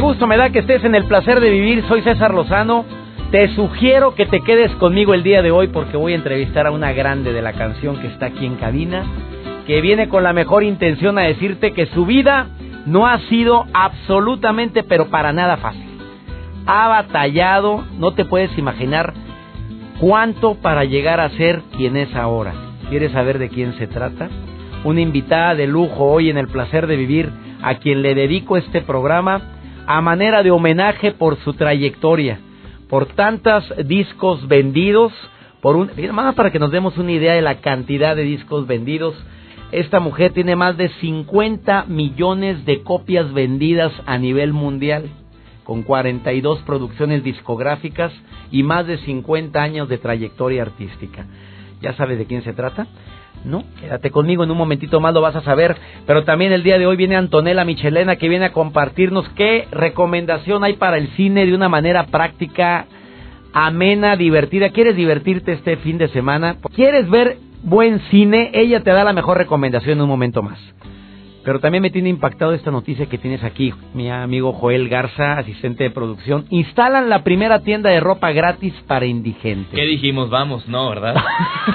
Gusto me da que estés en el placer de vivir. Soy César Lozano. Te sugiero que te quedes conmigo el día de hoy porque voy a entrevistar a una grande de la canción que está aquí en cabina, que viene con la mejor intención a decirte que su vida no ha sido absolutamente, pero para nada fácil. Ha batallado, no te puedes imaginar cuánto para llegar a ser quien es ahora. ¿Quieres saber de quién se trata? Una invitada de lujo hoy en el placer de vivir, a quien le dedico este programa a manera de homenaje por su trayectoria, por tantos discos vendidos, por un, más para que nos demos una idea de la cantidad de discos vendidos. Esta mujer tiene más de 50 millones de copias vendidas a nivel mundial, con 42 producciones discográficas y más de 50 años de trayectoria artística. ¿Ya sabes de quién se trata? No, quédate conmigo, en un momentito más lo vas a saber. Pero también el día de hoy viene Antonella Michelena que viene a compartirnos qué recomendación hay para el cine de una manera práctica, amena, divertida. ¿Quieres divertirte este fin de semana? ¿Quieres ver buen cine? Ella te da la mejor recomendación en un momento más. Pero también me tiene impactado esta noticia que tienes aquí, mi amigo Joel Garza, asistente de producción. Instalan la primera tienda de ropa gratis para indigentes. ¿Qué dijimos? Vamos, no, ¿verdad?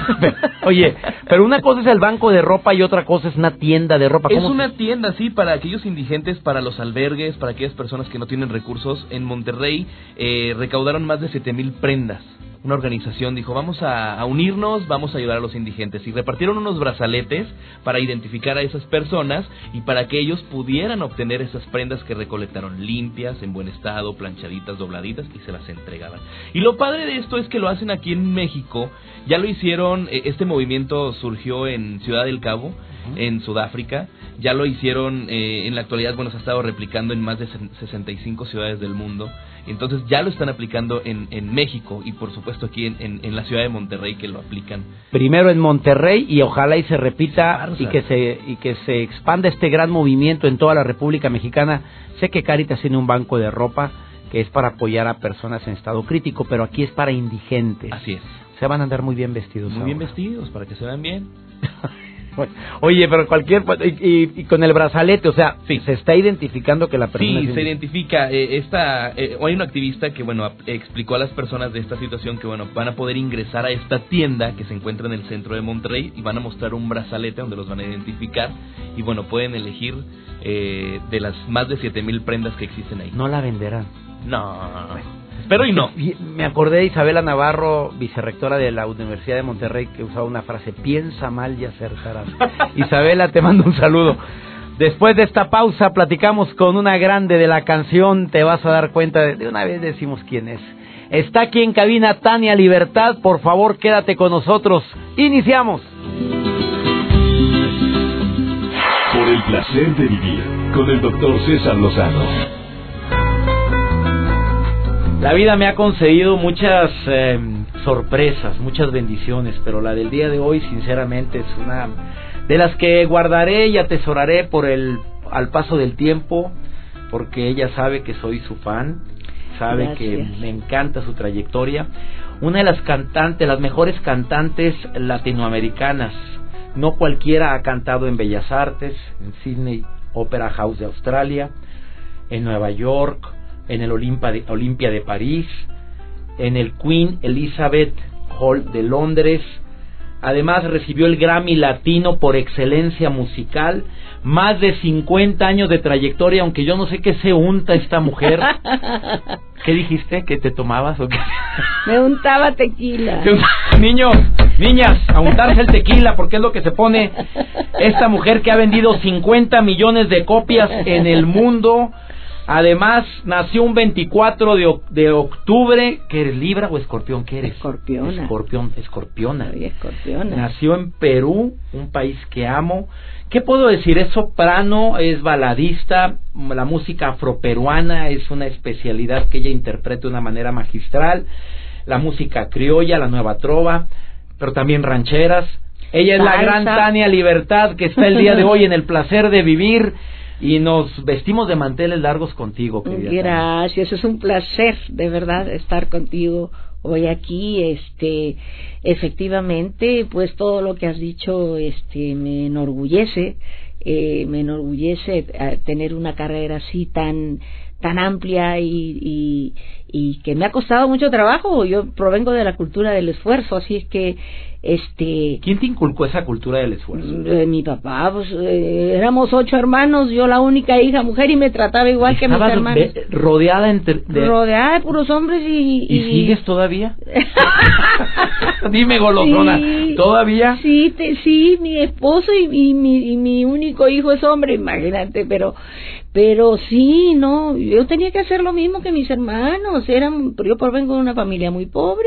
Oye, pero una cosa es el banco de ropa y otra cosa es una tienda de ropa. Es una tienda, sí, para aquellos indigentes, para los albergues, para aquellas personas que no tienen recursos. En Monterrey eh, recaudaron más de 7 mil prendas una organización dijo, vamos a, unirnos, vamos a ayudar a los indigentes. Y repartieron unos brazaletes para identificar a esas personas y para que ellos pudieran obtener esas prendas que recolectaron limpias, en buen estado, planchaditas, dobladitas y se las entregaban. Y lo padre de esto es que lo hacen aquí en México. Ya lo hicieron, eh, este movimiento surgió en Ciudad del Cabo, en Sudáfrica. Ya lo hicieron eh, en la actualidad, bueno, se ha estado replicando en más de 65 ciudades del mundo. Entonces ya lo están aplicando en, en México y por supuesto aquí en, en, la ciudad de Monterrey que lo aplican. Primero en Monterrey y ojalá y se repita y que se, y que se expanda este gran movimiento en toda la República Mexicana. Sé que Caritas tiene un banco de ropa que es para apoyar a personas en estado crítico, pero aquí es para indigentes. Así es. Se van a andar muy bien vestidos. Muy bien vestidos, para que se vean bien. Oye, pero cualquier y, con el brazalete, o sea, sí. se está identificando que la persona. Sí, se identifica. Eh, esta, eh, hay un activista que bueno explicó a las personas de esta situación que bueno van a poder ingresar a esta tienda que se encuentra en el centro de Monterrey y van a mostrar un brazalete donde los van a identificar y bueno pueden elegir eh, de las más de siete mil prendas que existen ahí. No la venderán. No. Pero y no. Me acordé de Isabela Navarro, vicerrectora de la Universidad de Monterrey, que usaba una frase, piensa mal y acertarás. Isabela, te mando un saludo. Después de esta pausa, platicamos con una grande de la canción, te vas a dar cuenta, de, de una vez decimos quién es. Está aquí en cabina Tania Libertad, por favor quédate con nosotros. Iniciamos. Por el placer de vivir con el doctor César Lozano. La vida me ha concedido muchas eh, sorpresas, muchas bendiciones, pero la del día de hoy, sinceramente, es una de las que guardaré y atesoraré por el al paso del tiempo, porque ella sabe que soy su fan, sabe que me encanta su trayectoria. Una de las cantantes, las mejores cantantes latinoamericanas. No cualquiera ha cantado en Bellas Artes, en Sydney Opera House de Australia, en Nueva York, en el Olimpia de, Olimpia de París, en el Queen Elizabeth Hall de Londres. Además recibió el Grammy Latino por excelencia musical, más de 50 años de trayectoria, aunque yo no sé qué se unta esta mujer. ¿Qué dijiste? ¿Que te tomabas o qué? Me untaba tequila. Niños, niñas, a untarse el tequila porque es lo que se pone esta mujer que ha vendido 50 millones de copias en el mundo Además, nació un 24 de, de octubre. ¿Qué eres, Libra o Escorpión? ¿Qué eres? Escorpiona. Escorpión, escorpiona. Soy escorpiona. Nació en Perú, un país que amo. ¿Qué puedo decir? Es soprano, es baladista, la música afroperuana es una especialidad que ella interpreta de una manera magistral. La música criolla, la nueva trova, pero también rancheras. Ella es la gran Tania Libertad que está el día de hoy en el placer de vivir y nos vestimos de manteles largos contigo, querida. Gracias, es un placer de verdad estar contigo hoy aquí. Este, efectivamente, pues todo lo que has dicho, este, me enorgullece, eh, me enorgullece eh, tener una carrera así tan tan amplia y, y, y que me ha costado mucho trabajo. Yo provengo de la cultura del esfuerzo, así es que este ¿Quién te inculcó esa cultura del esfuerzo? eh, mi papá, pues eh, éramos ocho hermanos, yo la única hija mujer y me trataba igual que mis hermanos. ve- rodeada entre, de- Rodeada de puros hombres y... ¿Y sigues todavía? Dime, golosona. Sí. ¿Todavía? Sí, te- sí, mi esposo y, y mi, y mi único hijo es hombre, imagínate, pero pero sí, no, yo tenía que hacer lo mismo que mis hermanos, eran, yo provengo de una familia muy pobre,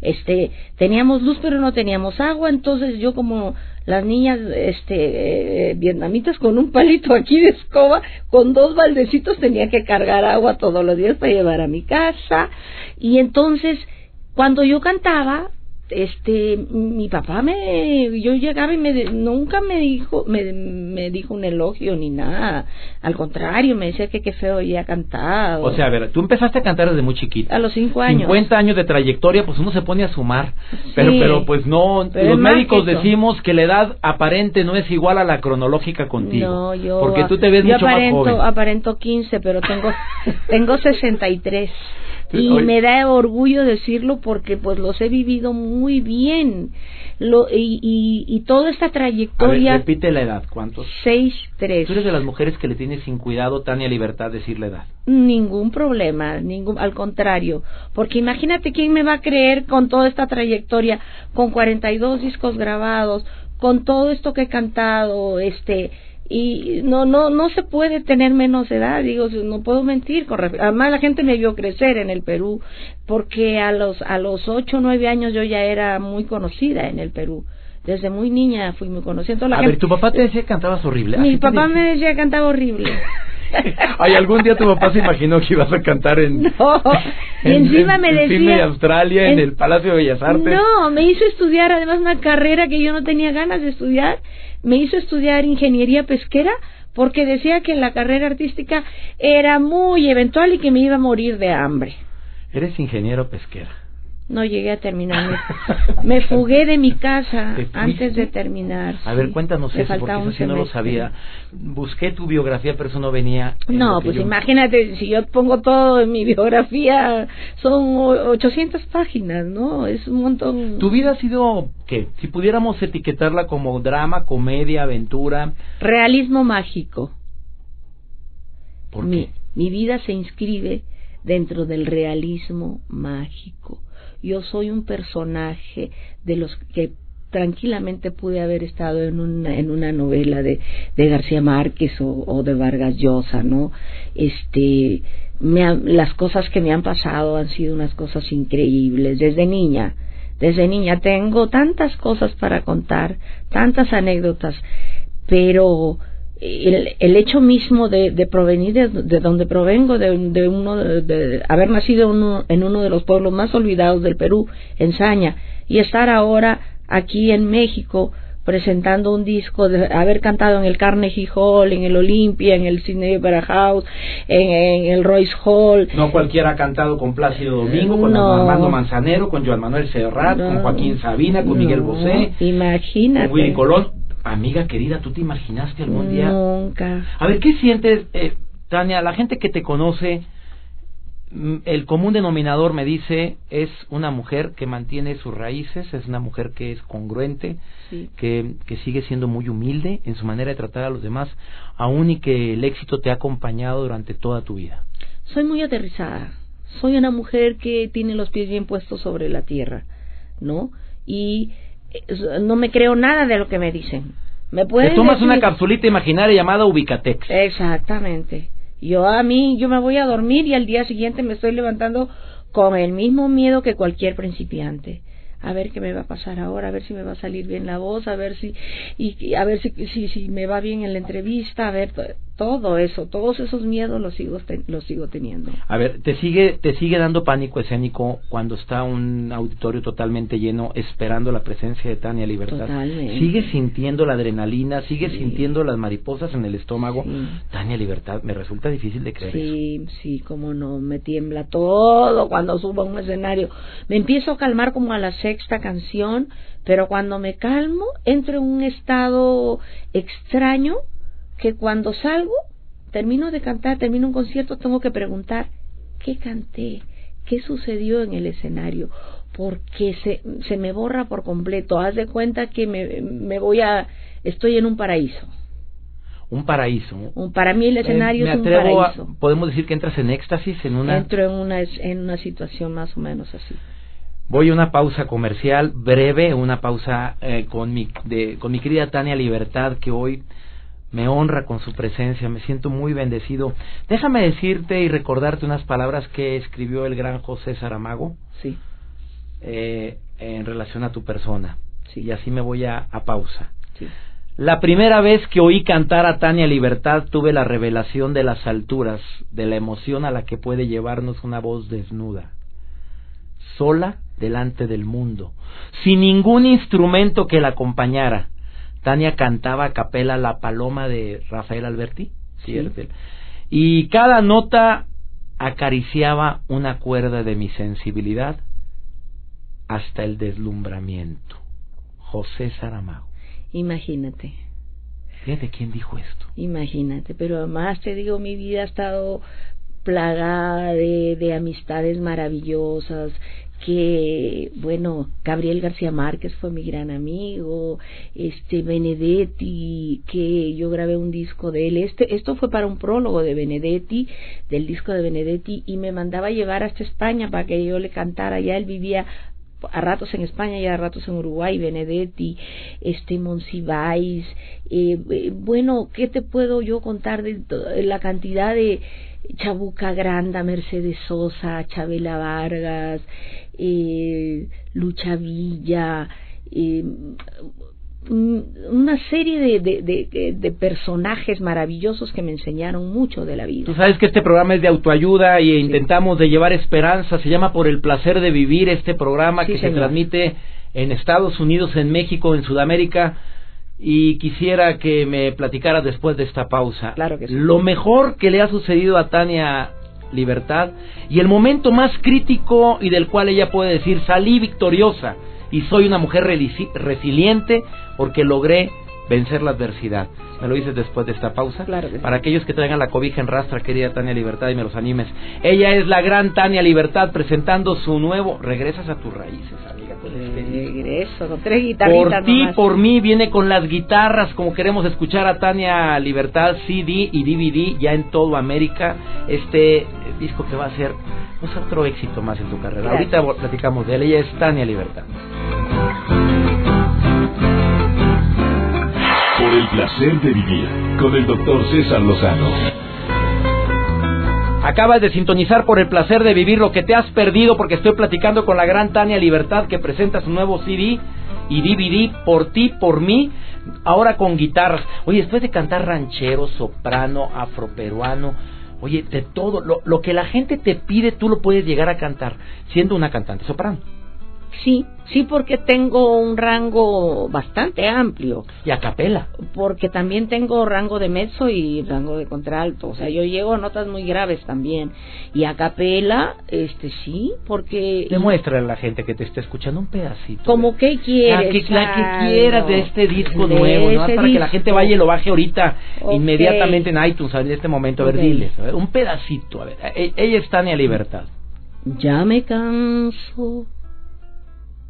este, teníamos luz pero no teníamos agua, entonces yo como las niñas, este, eh, vietnamitas con un palito aquí de escoba, con dos baldecitos tenía que cargar agua todos los días para llevar a mi casa, y entonces, cuando yo cantaba, este mi papá me yo llegaba y me nunca me dijo me, me dijo un elogio ni nada al contrario me decía que qué feo ya cantado O sea, a ver, tú empezaste a cantar desde muy chiquita. a los cinco años 50 años de trayectoria, pues uno se pone a sumar. Pero, Sí. pero pues no, Pero los médicos mágico. decimos que la edad aparente no es igual a la cronológica contigo. no yo porque tú te ves yo mucho aparento, más joven. aparento 15 pero tengo tengo 63 y me da orgullo decirlo porque pues los he vivido muy bien lo y, y, y toda esta ver, trayectoria repite la edad, ¿cuántos? seis tres Tú eres de las mujeres que le tienes sin cuidado, Tania Libertad, decir la edad. Ningún problema, ningún, al contrario, porque imagínate quién me va a creer con toda esta trayectoria, con 42 discos grabados, con todo esto que he cantado, este, y no, no, no se puede tener menos edad, digo, no puedo mentir, además la gente me vio crecer en el Perú, porque a los, a los 8 o 9 años yo ya era muy conocida en el Perú, desde muy niña fui muy conocida, Entonces, la a gente- ver, tu papá te decía que cantabas horrible. mi ¿Así te papá me decía que cantaba horrible. Ay, algún día tu papá se imaginó que ibas a cantar en, No, y encima en- me en decía... Sydney, Australia, en, en- el Palacio de Bellas Artes. No, me hizo estudiar además una carrera que yo no tenía ganas de estudiar. Me hizo estudiar ingeniería pesquera porque decía que la carrera artística era muy eventual y que me iba a morir de hambre. Eres ingeniero pesquera. No llegué a terminar. Me, fugué de mi casa antes de terminar. A ver, cuéntanos eso, porque eso sí no lo sabía. Busqué tu biografía, pero eso no venía. en No, pues yo- imagínate, si yo pongo todo en mi biografía, son o- 800 páginas, ¿no? Es un montón. Tu vida ha sido, ¿qué? Si pudiéramos etiquetarla como drama, comedia, aventura. Realismo mágico. ¿Por mi, qué? mi vida se inscribe dentro del realismo mágico. Yo soy un personaje de los que tranquilamente pude haber estado en una, en una novela de, de García Márquez o, de Vargas Llosa, ¿no? Este, me las cosas que me han pasado han sido unas cosas increíbles desde niña. Desde niña tengo tantas cosas para contar, tantas anécdotas, pero el, el hecho mismo de, de provenir de, de donde provengo, de, de uno de, haber nacido uno, en uno de los pueblos más olvidados del Perú, en Saña, y estar ahora aquí en México presentando un disco, de haber cantado en el Carnegie Hall, en el Olympia, en el Sydney Opera House, en, en el Royce Hall. No cualquiera ha cantado con Plácido Domingo, con No. Armando Manzanero, con Joan Manuel Serrat, con. Joaquín Sabina, con Miguel Bosé, Imagínate. con Willy Colón. Amiga querida, ¿tú te imaginaste algún día? Nunca. A ver, ¿qué sientes, eh, Tania? La gente que te conoce, mm, el común denominador me dice es una mujer que mantiene sus raíces, es una mujer que es congruente, Sí. que, que sigue siendo muy humilde en su manera de tratar a los demás, aún y que el éxito te ha acompañado durante toda tu vida. Soy muy aterrizada. Soy una mujer que tiene los pies bien puestos sobre la tierra, ¿no? Y no me creo nada de lo que me dicen. Me Te pueden tomas una capsulita imaginaria llamada Ubicatex. Exactamente. Yo a mí, yo me voy a dormir y al día siguiente me estoy levantando con el mismo miedo que cualquier principiante a ver qué me va a pasar ahora, a ver si me va a salir bien la voz, a ver si y, a ver si, si si me va bien en la entrevista, a ver todo eso, todos esos miedos los sigo los sigo teniendo. A ver, te sigue te sigue dando pánico escénico cuando está un auditorio totalmente lleno esperando la presencia de Tania Libertad. Totalmente. Sigue sintiendo la adrenalina, sigue sintiendo las mariposas en el estómago. Tania Libertad, me resulta difícil de creer. Sí, sí, como no, me tiembla todo cuando subo a un escenario. Me empiezo a calmar como a la sexta canción, pero cuando me calmo entro en un estado extraño que cuando salgo, termino de cantar, termino un concierto, tengo que preguntar, ¿qué canté? ¿Qué sucedió en el escenario? Porque se, se me borra por completo. Haz de cuenta que me, me voy a... Estoy en un paraíso. Un paraíso. Un, para mí el eh, escenario es un paraíso. podemos decir que entras en éxtasis, en una... Entro en una, en una situación más o menos así. Voy a una pausa comercial breve, una pausa eh, con, mi, de, con mi querida Tania Libertad, que hoy me honra con su presencia, me siento muy bendecido. Déjame decirte y recordarte unas palabras que escribió el gran José Saramago. Sí. Eh, en relación a tu persona. Sí. Y así me voy a, a pausa. Sí. La primera vez que oí cantar a Tania Libertad tuve la revelación de las alturas, de la emoción a la que puede llevarnos una voz desnuda, sola delante del mundo, sin ningún instrumento que la acompañara Tania cantaba a capela La Paloma de Rafael Alberti, ¿cierto? Y cada nota acariciaba una cuerda de mi sensibilidad hasta el deslumbramiento. José Saramago. Imagínate. Fíjate quién dijo esto. Imagínate, pero además te digo, mi vida ha estado plagada de, de amistades maravillosas, que bueno Gabriel García Márquez fue mi gran amigo este Benedetti que yo grabé un disco de él. Este esto fue para un prólogo de Benedetti del disco de Benedetti y me mandaba llevar hasta España para que yo le cantara. Ya él vivía a ratos en España y a ratos en Uruguay, Benedetti, este Monsiváis, eh, bueno, ¿qué te puedo yo contar de la cantidad de Chabuca Granda, Mercedes Sosa, Chabela Vargas, eh, Lucha Villa, eh, una serie de, de, de, personajes maravillosos que me enseñaron mucho de la vida. Tú sabes que este programa es de autoayuda y intentamos de llevar esperanza. Se llama Por el placer de vivir este programa que se transmite en Estados Unidos, en México, en Sudamérica. Y quisiera que me platicara después de esta pausa. Claro que sí. Lo mejor que le ha sucedido a Tania libertad y el momento más crítico y del cual ella puede decir salí victoriosa y soy una mujer resiliente porque logré vencer la adversidad. ¿Me lo dices después de esta pausa? Claro Para aquellos que traigan la cobija en rastra, querida Tania Libertad, y me los animes. Ella es la gran Tania Libertad presentando su nuevo Regresas a tus raíces, amiga. Regreso, con tres guitarritas Por ti, por mí, viene con las guitarras, como queremos escuchar a Tania Libertad, CD y DVD, ya en todo América. Este disco que va a ser pues, otro éxito más en tu carrera. Ahorita platicamos de él. Ella es Tania Libertad. Por el placer de vivir con el doctor César Lozano. Acabas de sintonizar por el placer de vivir lo que te has perdido porque estoy platicando con la gran Tania Libertad que presenta su nuevo CD y DVD por ti, por mí, ahora con guitarras. Oye, después de cantar ranchero, soprano, afroperuano, oye, de todo, lo, lo que la gente te pide tú lo puedes llegar a cantar siendo una cantante soprano. Sí, sí, porque tengo un rango bastante amplio. Y a capela. Porque también tengo rango de mezzo y rango de contralto. O sea, yo llego a notas muy graves también. Y a capela, este sí, porque. Demuestra a la gente que te está escuchando un pedacito. Como que quieres. La que, quieras de este disco nuevo, ¿no? Para que la gente vaya y lo baje ahorita, inmediatamente en iTunes, en este momento. A ver, diles, un pedacito. A ver, e, ella está en la libertad. Ya me canso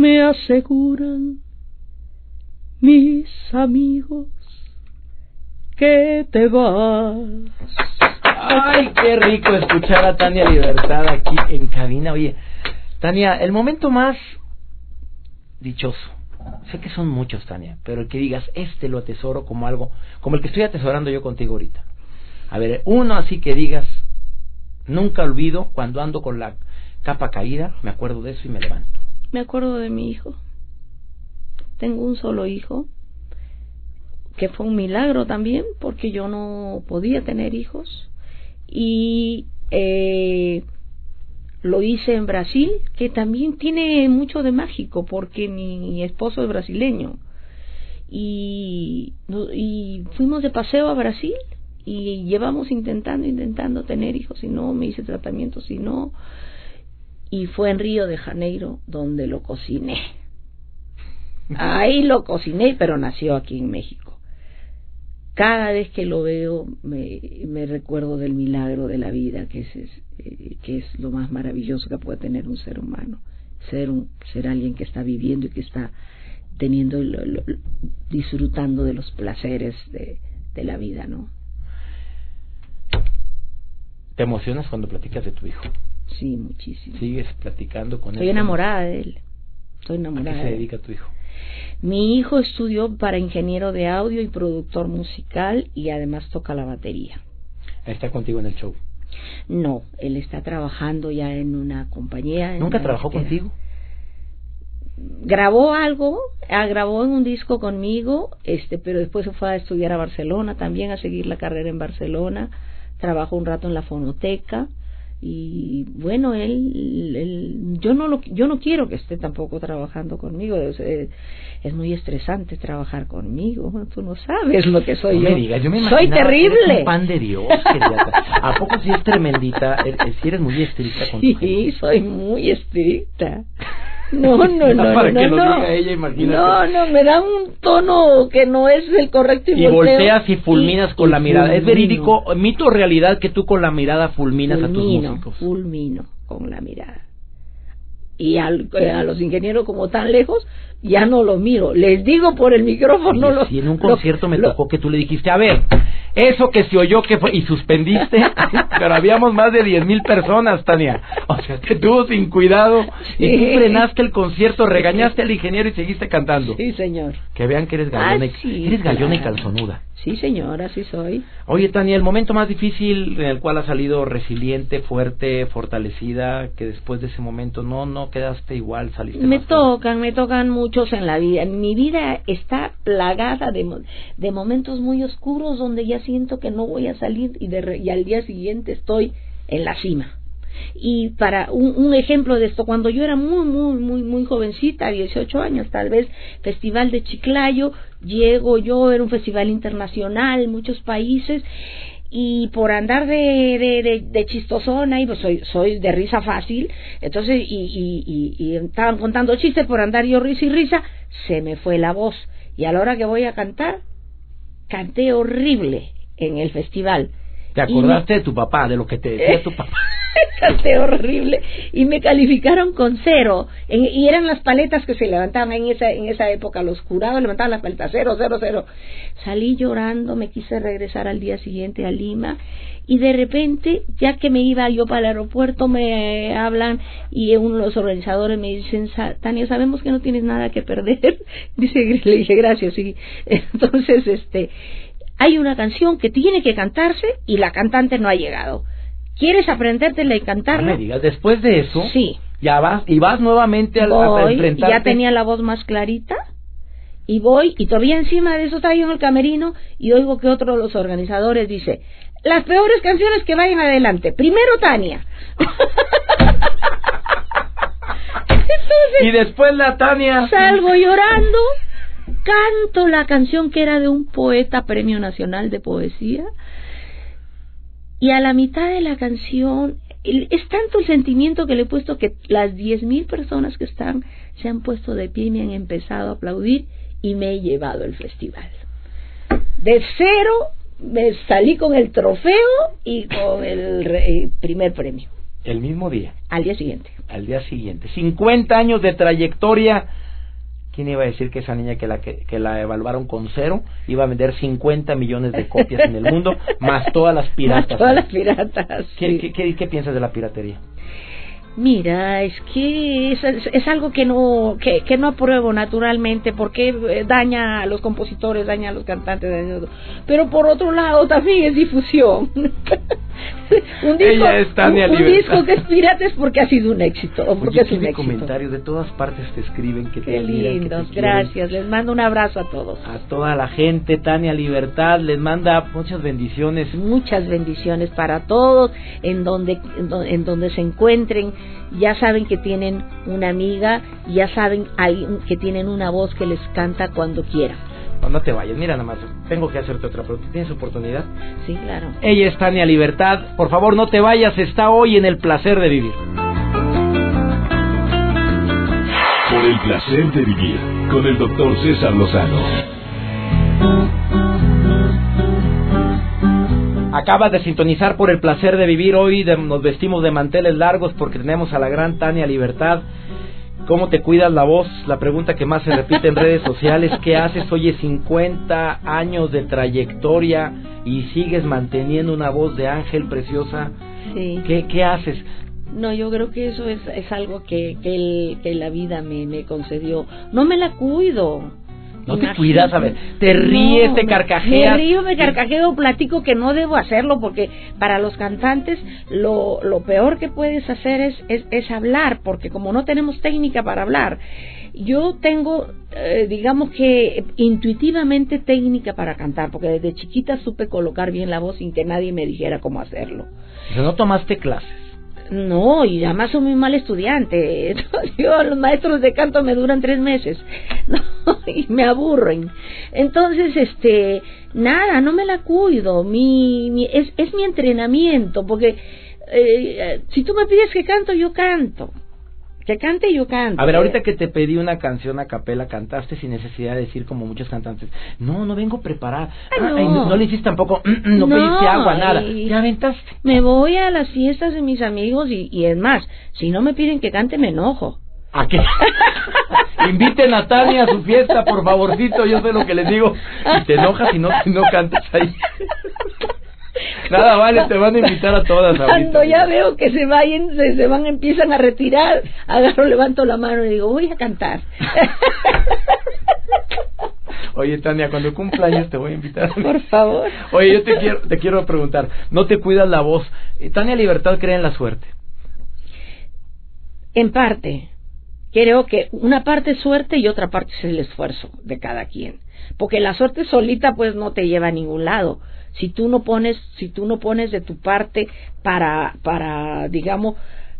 me aseguran mis amigos que te vas. Ay, qué rico escuchar a Tania Libertad aquí en cabina. Oye, Tania, el momento más dichoso. Sé que son muchos, Tania, pero el que digas, este lo atesoro como algo, como el que estoy atesorando yo contigo ahorita. A ver, uno así que digas, nunca olvido cuando ando con la capa caída, me acuerdo de eso y me levanto. Me acuerdo de mi hijo. Tengo un solo hijo, que fue un milagro también, porque yo no podía tener hijos. Y eh, lo hice en Brasil, que también tiene mucho de mágico, porque mi esposo es brasileño. Y, y fuimos de paseo a Brasil y llevamos intentando, intentando tener hijos y no, me hice tratamientos y no. Y fue en Río de Janeiro donde lo cociné. Ahí lo cociné, pero nació aquí en México. Cada vez que lo veo me, recuerdo del milagro de la vida, que es, eh, que es lo más maravilloso que puede tener un ser humano. Ser, un, ser alguien que está viviendo y que está teniendo, disfrutando de los placeres de, de la vida, ¿no? ¿Te emocionas cuando platicas de tu hijo? Sí, muchísimo. ¿Sigues platicando con él? Estoy enamorada de él. Estoy enamorada. ¿A qué se dedica tu hijo? Mi hijo estudió para ingeniero de audio y productor musical y además toca la batería. ¿Está contigo en el show? No, él está trabajando ya en una compañía. ¿Nunca trabajó contigo? Grabó algo, ah, grabó en un disco conmigo, este, pero después se fue a estudiar a Barcelona, también a seguir la carrera en Barcelona trabajó un rato en la fonoteca y bueno él, él, yo no lo yo no quiero que esté tampoco trabajando conmigo es, es muy estresante trabajar conmigo tú no sabes lo que soy no yo. me digas, yo me soy terrible. un pan de Dios a poco si es tremendita si eres muy estricta con sí soy muy estricta no, no, no, para no, que no, lo no. diga ella, imagínate. No, no, me da un tono que no es el correcto y, y volteo, volteas y fulminas y- con y la mirada. ¿Es verídico, mito o realidad que tú con la mirada fulminas a tus músicos? fulmino con la mirada. Y al- eh, a los ingenieros como tan lejos, ya no los miro. Les digo por el micrófono. Oye, lo- si en un lo- concierto me lo- tocó que tú le dijiste, a ver, eso que se oyó que fue, y suspendiste, pero habíamos más de diez mil personas, Tania. O sea, te tuvo sin cuidado y tú frenaste el concierto, regañaste al ingeniero y seguiste cantando. Sí, señor. Que vean que eres gallona, Ah, y, eres gallona y calzonuda. Sí, señor, así soy. Oye, Tania, el momento más difícil en el cual has salido resiliente, fuerte, fortalecida, que después de ese momento no no quedaste igual, saliste Me fuerte. tocan, me tocan muchos en la vida. Mi vida está plagada de, de momentos muy oscuros donde ya siento que no voy a salir y, de y al día siguiente estoy en la cima. Y para un, un ejemplo de esto, cuando yo era muy, muy, muy, muy jovencita, 18 años tal vez, Festival de Chiclayo, llego yo, era un festival internacional, muchos países, y por andar de, de, de, de chistosona y pues soy, soy de risa fácil, entonces y, y, y, y estaban contando chistes por andar yo risa y risa, se me fue la voz y a la hora que voy a cantar, canté horrible en el festival. ¿Te me- acordaste de tu papá, de lo que te decía tu papá? canté horrible. Y me calificaron con cero. Y eran las paletas que se levantaban en esa en esa época. Los jurados levantaban las paletas. Cero cero cero. Salí llorando me quise regresar al día siguiente a Lima. Y de repente ya que me iba yo para el aeropuerto me hablan y uno de los organizadores me dicen "Sa- Tania sabemos que no tienes nada que perder dice le dije gracias sí entonces este hay una canción que tiene que cantarse y la cantante no ha llegado. ¿Quieres aprendértela y No cantarla? me digas, después de eso, Sí. ya vas y vas nuevamente al, a enfrentarte. ya tenía la voz más clarita y voy y todavía encima de eso estaba yo en el camerino y oigo que otro de los organizadores dice las peores canciones que vayan adelante. Primero Tania. Entonces, Y después la Tania. Salgo llorando, canto la canción que era de un poeta premio nacional de poesía y a la mitad de la canción el- es tanto el sentimiento que le he puesto que las diez mil personas que están se han puesto de pie y me han empezado a aplaudir y me he llevado el festival. De cero me salí con el trofeo y con el re- primer premio. El mismo día, Al día siguiente. al día siguiente. 50 años de trayectoria. ¿Quién iba a decir que esa niña que la, que, que la evaluaron con cero iba a vender 50 millones de copias en el mundo, más todas las piratas? Más todas las piratas. ¿Qué, sí. qué, qué- qué piensas de la piratería? Mira, es que es, es- es algo que no que, que no apruebo naturalmente porque eh, daña a los compositores, daña a los cantantes, daña a todo. pero por otro lado también es difusión. un disco, Ella es Tania un, un disco que es pirata es porque ha sido un éxito, o porque Oye, es un éxito. comentarios de todas partes te escriben que te admiran, que te quieren. gracias. Les mando un abrazo a todos. A toda la gente, Tania Libertad les manda muchas bendiciones. Muchas bendiciones para todos en donde en do- en donde se encuentren. Ya saben que tienen una amiga, ya saben que tienen una voz que les canta cuando quieran. No, no te vayas, mira nada más, tengo que hacerte otra pregunta. ¿Tienes oportunidad? Sí, claro. Ella es Tania Libertad. Por favor, no te vayas, está hoy en el placer de vivir. Por el placer de vivir con el doctor César Lozano. Acabas de sintonizar por el placer de vivir hoy. de- nos vestimos de manteles largos porque tenemos a la gran Tania Libertad. ¿Cómo te cuidas la voz? La pregunta que más se repite en redes sociales. ¿Qué haces? Oye, 50 años de trayectoria y sigues manteniendo una voz de ángel preciosa. Sí. ¿Qué, qué haces? No, yo creo que eso es, es algo que, que, el- que la vida me, me concedió. No me la cuido. No te Imagínate. cuidas, a ver, te ríes, te carcajeas. Me río, me carcajeo, platico que no debo hacerlo porque para los cantantes lo, lo peor que puedes hacer es, es, es hablar, porque como no tenemos técnica para hablar, yo tengo, eh, digamos que intuitivamente técnica para cantar, porque desde chiquita supe colocar bien la voz sin que nadie me dijera cómo hacerlo. O sea, no tomaste clases. No, y además soy muy mal estudiante. Yo, los maestros de canto me duran tres meses no, y me aburren. Entonces, este, nada, no me la cuido. Mi, mi- es, es mi entrenamiento, porque eh, si tú me pides que canto, yo canto. Que cante, yo canto. A ver, ahorita que te pedí una canción a capela, cantaste sin necesidad de decir como muchos cantantes, no, no vengo preparada. Ay, Ah, no. ay, no. le hiciste tampoco, no, No, pediste agua, nada. y- Te aventaste. Me voy a las fiestas de mis amigos y, y es más, si no me piden que cante, me enojo. ¿A qué? Inviten a Tania a su fiesta, por favorcito, yo sé lo que les digo. Y te enojas y no, no cantas ahí. Nada vale, te van a invitar a todas ahorita. Cuando ya veo que se vayan, se, se van, empiezan a retirar, agarro, levanto la mano y digo, voy a cantar. Oye, Tania, cuando cumpla años te voy a invitar. Por favor. Oye, yo te quiero, te quiero preguntar, ¿no te cuidas la voz? Eh, Tania Libertad cree en la suerte. En parte, creo que una parte es suerte y otra parte es el esfuerzo de cada quien. Porque la suerte solita pues no te lleva a ningún lado. Si tú no pones, si tú no pones de tu parte para, para, digamos,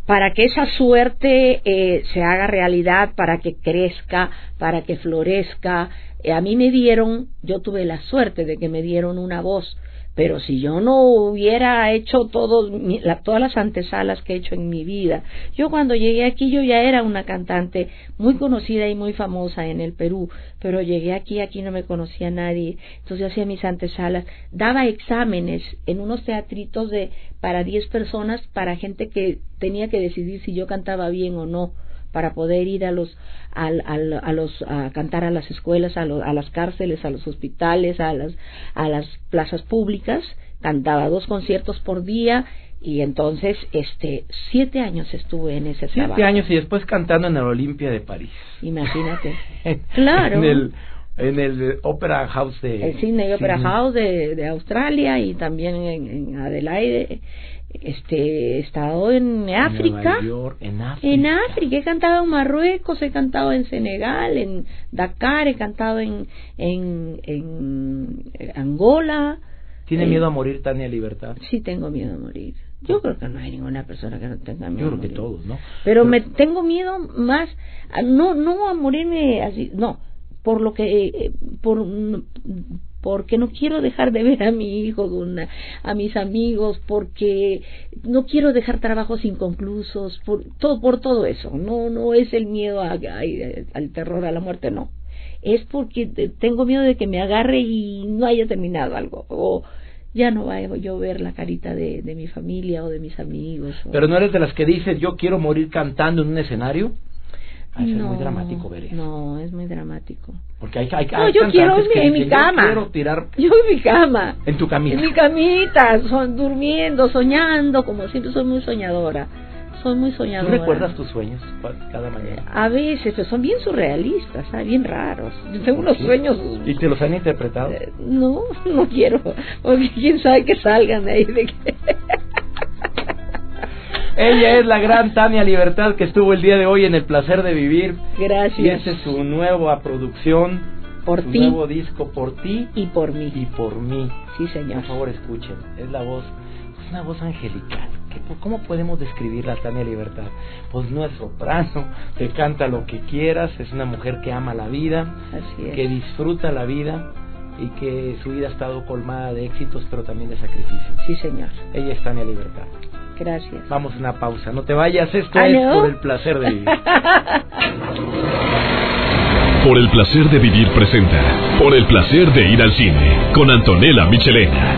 para que esa suerte eh, se haga realidad, para que crezca, para que florezca. Eh, a mí me dieron, yo tuve la suerte de que me dieron una voz, pero si yo no hubiera hecho todo, la- todas las antesalas que he hecho en mi vida, yo cuando llegué aquí yo ya era una cantante muy conocida y muy famosa en el Perú, pero llegué aquí, aquí no me conocía nadie, entonces hacía mis antesalas, daba exámenes en unos teatritos de para 10 personas, para gente que tenía que decidir si yo cantaba bien o no para poder ir a los al, al- a los a cantar a las escuelas a, lo- a las cárceles a los hospitales a las a las plazas públicas. Cantaba dos conciertos por día y entonces este siete años estuve en ese trabajo. Siete años y después cantando en el Olimpia de París. imagínate. Claro. En el, en el Opera House de... el Sydney Opera. House de, de Australia y también en, en Adelaide este he estado en África York, en África. En África, he cantado en Marruecos, he cantado en Senegal, en Dakar, he cantado en, en, en Angola. ¿Tiene Eh, miedo a morir Tania Libertad? Sí tengo miedo a morir. Yo creo que no hay ninguna persona que no tenga miedo. Yo creo que todos, ¿no? Pero me tengo miedo más, a- no, no a morirme así, no, por lo que, eh, por, porque no quiero dejar de ver a mi hijo, a mis amigos, porque no quiero dejar trabajos inconclusos, por todo, por todo eso. No, no es el miedo a- al terror, a la muerte, no. Es porque te- tengo miedo de que me agarre y no haya terminado algo, o ya no va a yo ver la carita de, de mi familia o de mis amigos. Pero no eres de las que dices, yo quiero morir cantando en un escenario. Ah, es muy dramático ver eso. No, es muy dramático. Porque hay, hay, no, yo quiero en mi cama. Yo quiero tirar. Yo en mi cama. En tu camita. En mi camita, son, durmiendo, soñando, como siempre soy muy soñadora soy muy soñadora. ¿Tú recuerdas tus sueños cada mañana? A veces, pero son bien surrealistas, bien raros. Yo tengo unos sueños... ¿Y te los han interpretado? Eh, no, no quiero, porque quién sabe que salgan de ahí. De que... Ella es la gran Tania Libertad que estuvo el día de hoy en El Placer de Vivir. Gracias. Y esta es su nueva producción. Por su ti. nuevo disco, Por ti. Y por mí. Y por mí. Sí, señor. Por favor, escuchen. Es la voz, es una voz angelical. ¿Cómo podemos describir la Tania Libertad? Pues no es soprano, te canta lo que quieras, es una mujer que ama la vida, que disfruta la vida y que su vida ha estado colmada de éxitos, pero también de sacrificios. Sí, señor. Ella es Tania Libertad. Gracias. Vamos a una pausa. No te vayas, esto es por el placer de vivir. por el placer de vivir presenta. Por el placer de ir al cine. Con Antonella Michelena.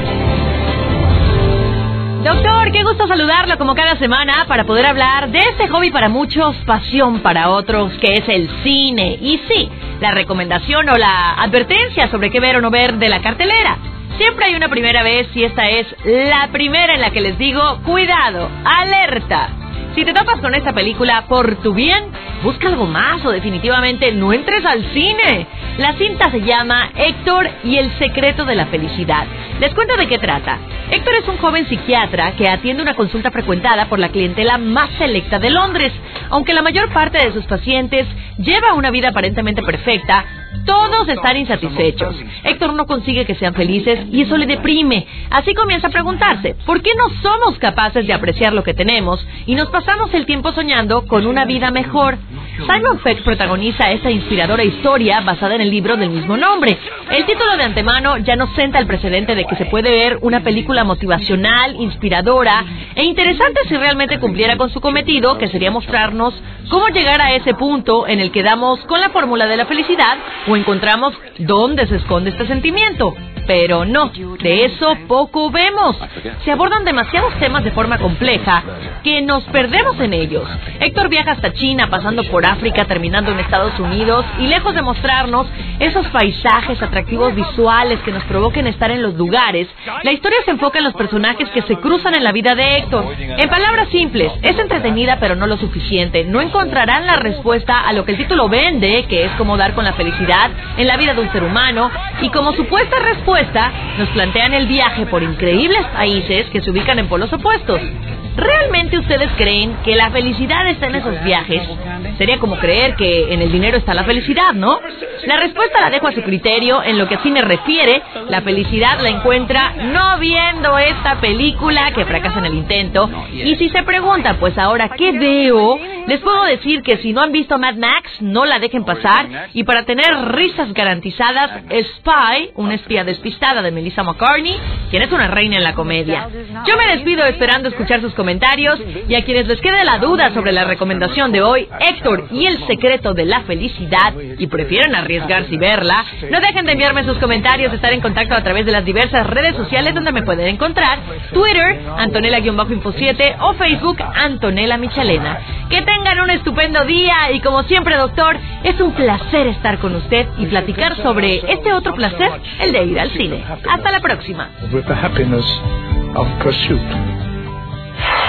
Doctor, qué gusto saludarlo como cada semana para poder hablar de este hobby para muchos, pasión para otros, que es el cine. Y sí, la recomendación o la advertencia sobre qué ver o no ver de la cartelera. Siempre hay una primera vez y esta es la primera en la que les digo, cuidado, alerta. Si te topas con esta película por tu bien, busca algo más o definitivamente no entres al cine. La cinta se llama Héctor y el secreto de la felicidad. Les cuento de qué trata. Héctor es un joven psiquiatra que atiende una consulta frecuentada por la clientela más selecta de Londres. Aunque la mayor parte de sus pacientes lleva una vida aparentemente perfecta, todos están insatisfechos. Héctor no consigue que sean felices y eso le deprime. Así comienza a preguntarse, ¿por qué no somos capaces de apreciar lo que tenemos y nos pasamos el tiempo soñando con una vida mejor? Simon Peck protagoniza esta inspiradora historia basada en el libro del mismo nombre. El título de antemano ya nos senta el precedente de que se puede ver una película motivacional, inspiradora e interesante si realmente cumpliera con su cometido, que sería mostrarnos cómo llegar a ese punto en el que damos con la fórmula de la felicidad o encontramos dónde se esconde este sentimiento. Pero no, de eso poco vemos. Se abordan demasiados temas de forma compleja que nos perdemos en ellos. Héctor viaja hasta China, pasando por África, terminando en Estados Unidos, y lejos de mostrarnos esos paisajes atractivos visuales que nos provoquen estar en los lugares, la historia se enfoca en los personajes que se cruzan en la vida de Héctor. En palabras simples, es entretenida pero no lo suficiente. No encontrarán la respuesta a lo que el título vende, que es cómo dar con la felicidad en la vida de un ser humano, y como supuesta respuesta nos plantean el viaje por increíbles países que se ubican en polos opuestos. ¿Realmente ustedes creen que la felicidad está en esos viajes? Sería como creer que en el dinero está la felicidad, ¿no? La respuesta la dejo a su criterio. En lo que sí me refiere, la felicidad la encuentra no viendo esta película que fracasa en el intento. Y si se pregunta, pues ahora, ¿qué veo? Les puedo decir que si no han visto Mad Max, no la dejen pasar. Y para tener risas garantizadas, Spy, una espía despistada de Melissa McCartney, quien es una reina en la comedia. Yo me despido esperando escuchar sus comentarios y a quienes les quede la duda sobre la recomendación de hoy, Héctor y el secreto de la felicidad, y prefieren arriesgarse y verla, no dejen de enviarme sus comentarios, estar en contacto a través de las diversas redes sociales donde me pueden encontrar, Twitter, Antonella-Info7 o Facebook, Antonella Michelena. Que tengan un estupendo día y como siempre, doctor, es un placer estar con usted y platicar sobre este otro placer, el de ir al cine. Hasta la próxima.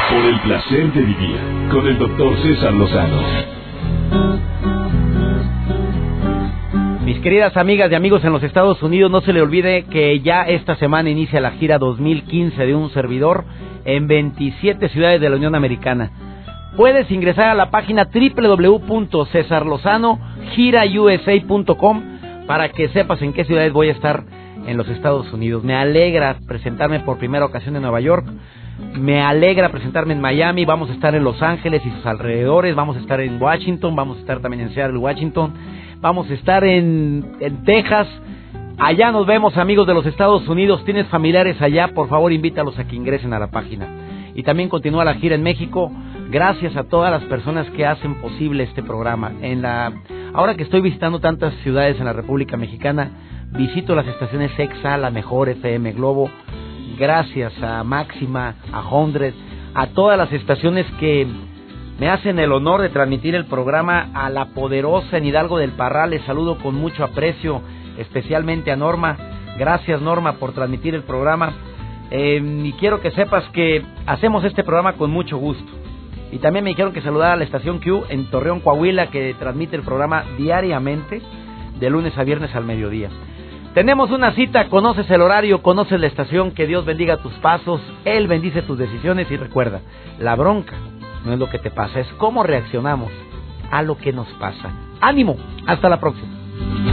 Por el placer de vivir con el doctor César Lozano. Mis queridas amigas y amigos en los Estados Unidos, no se le olvide que ya esta semana inicia la gira 2015 de un servidor en 27 ciudades de la Unión Americana. Puedes ingresar a la página www.cesarlozanogirausa.com para que sepas en qué ciudades voy a estar en los Estados Unidos. Me alegra presentarme por primera ocasión en Nueva York. Me alegra presentarme en Miami, vamos a estar en Los Ángeles y sus alrededores, vamos a estar en Washington, vamos a estar también en Seattle, Washington, vamos a estar en, en Texas. Allá nos vemos amigos de los Estados Unidos, tienes familiares allá, por favor invítalos a que ingresen a la página. Y también continúa la gira en México, gracias a todas las personas que hacen posible este programa. En la, ahora que estoy visitando tantas ciudades en la República Mexicana, visito las estaciones EXA, la mejor FM Globo, gracias a Máxima, a Hundred, a todas las estaciones que me hacen el honor de transmitir el programa a la poderosa en Hidalgo del Parral. Les saludo con mucho aprecio, especialmente a Norma. Gracias Norma por transmitir el programa. Eh, y quiero que sepas que hacemos este programa con mucho gusto. Y también me dijeron que saludara a la estación Q en Torreón, Coahuila, que transmite el programa diariamente, de lunes a viernes al mediodía. Tenemos una cita, conoces el horario, conoces la estación, que Dios bendiga tus pasos, Él bendice tus decisiones y recuerda, la bronca no es lo que te pasa, es cómo reaccionamos a lo que nos pasa. Ánimo, hasta la próxima.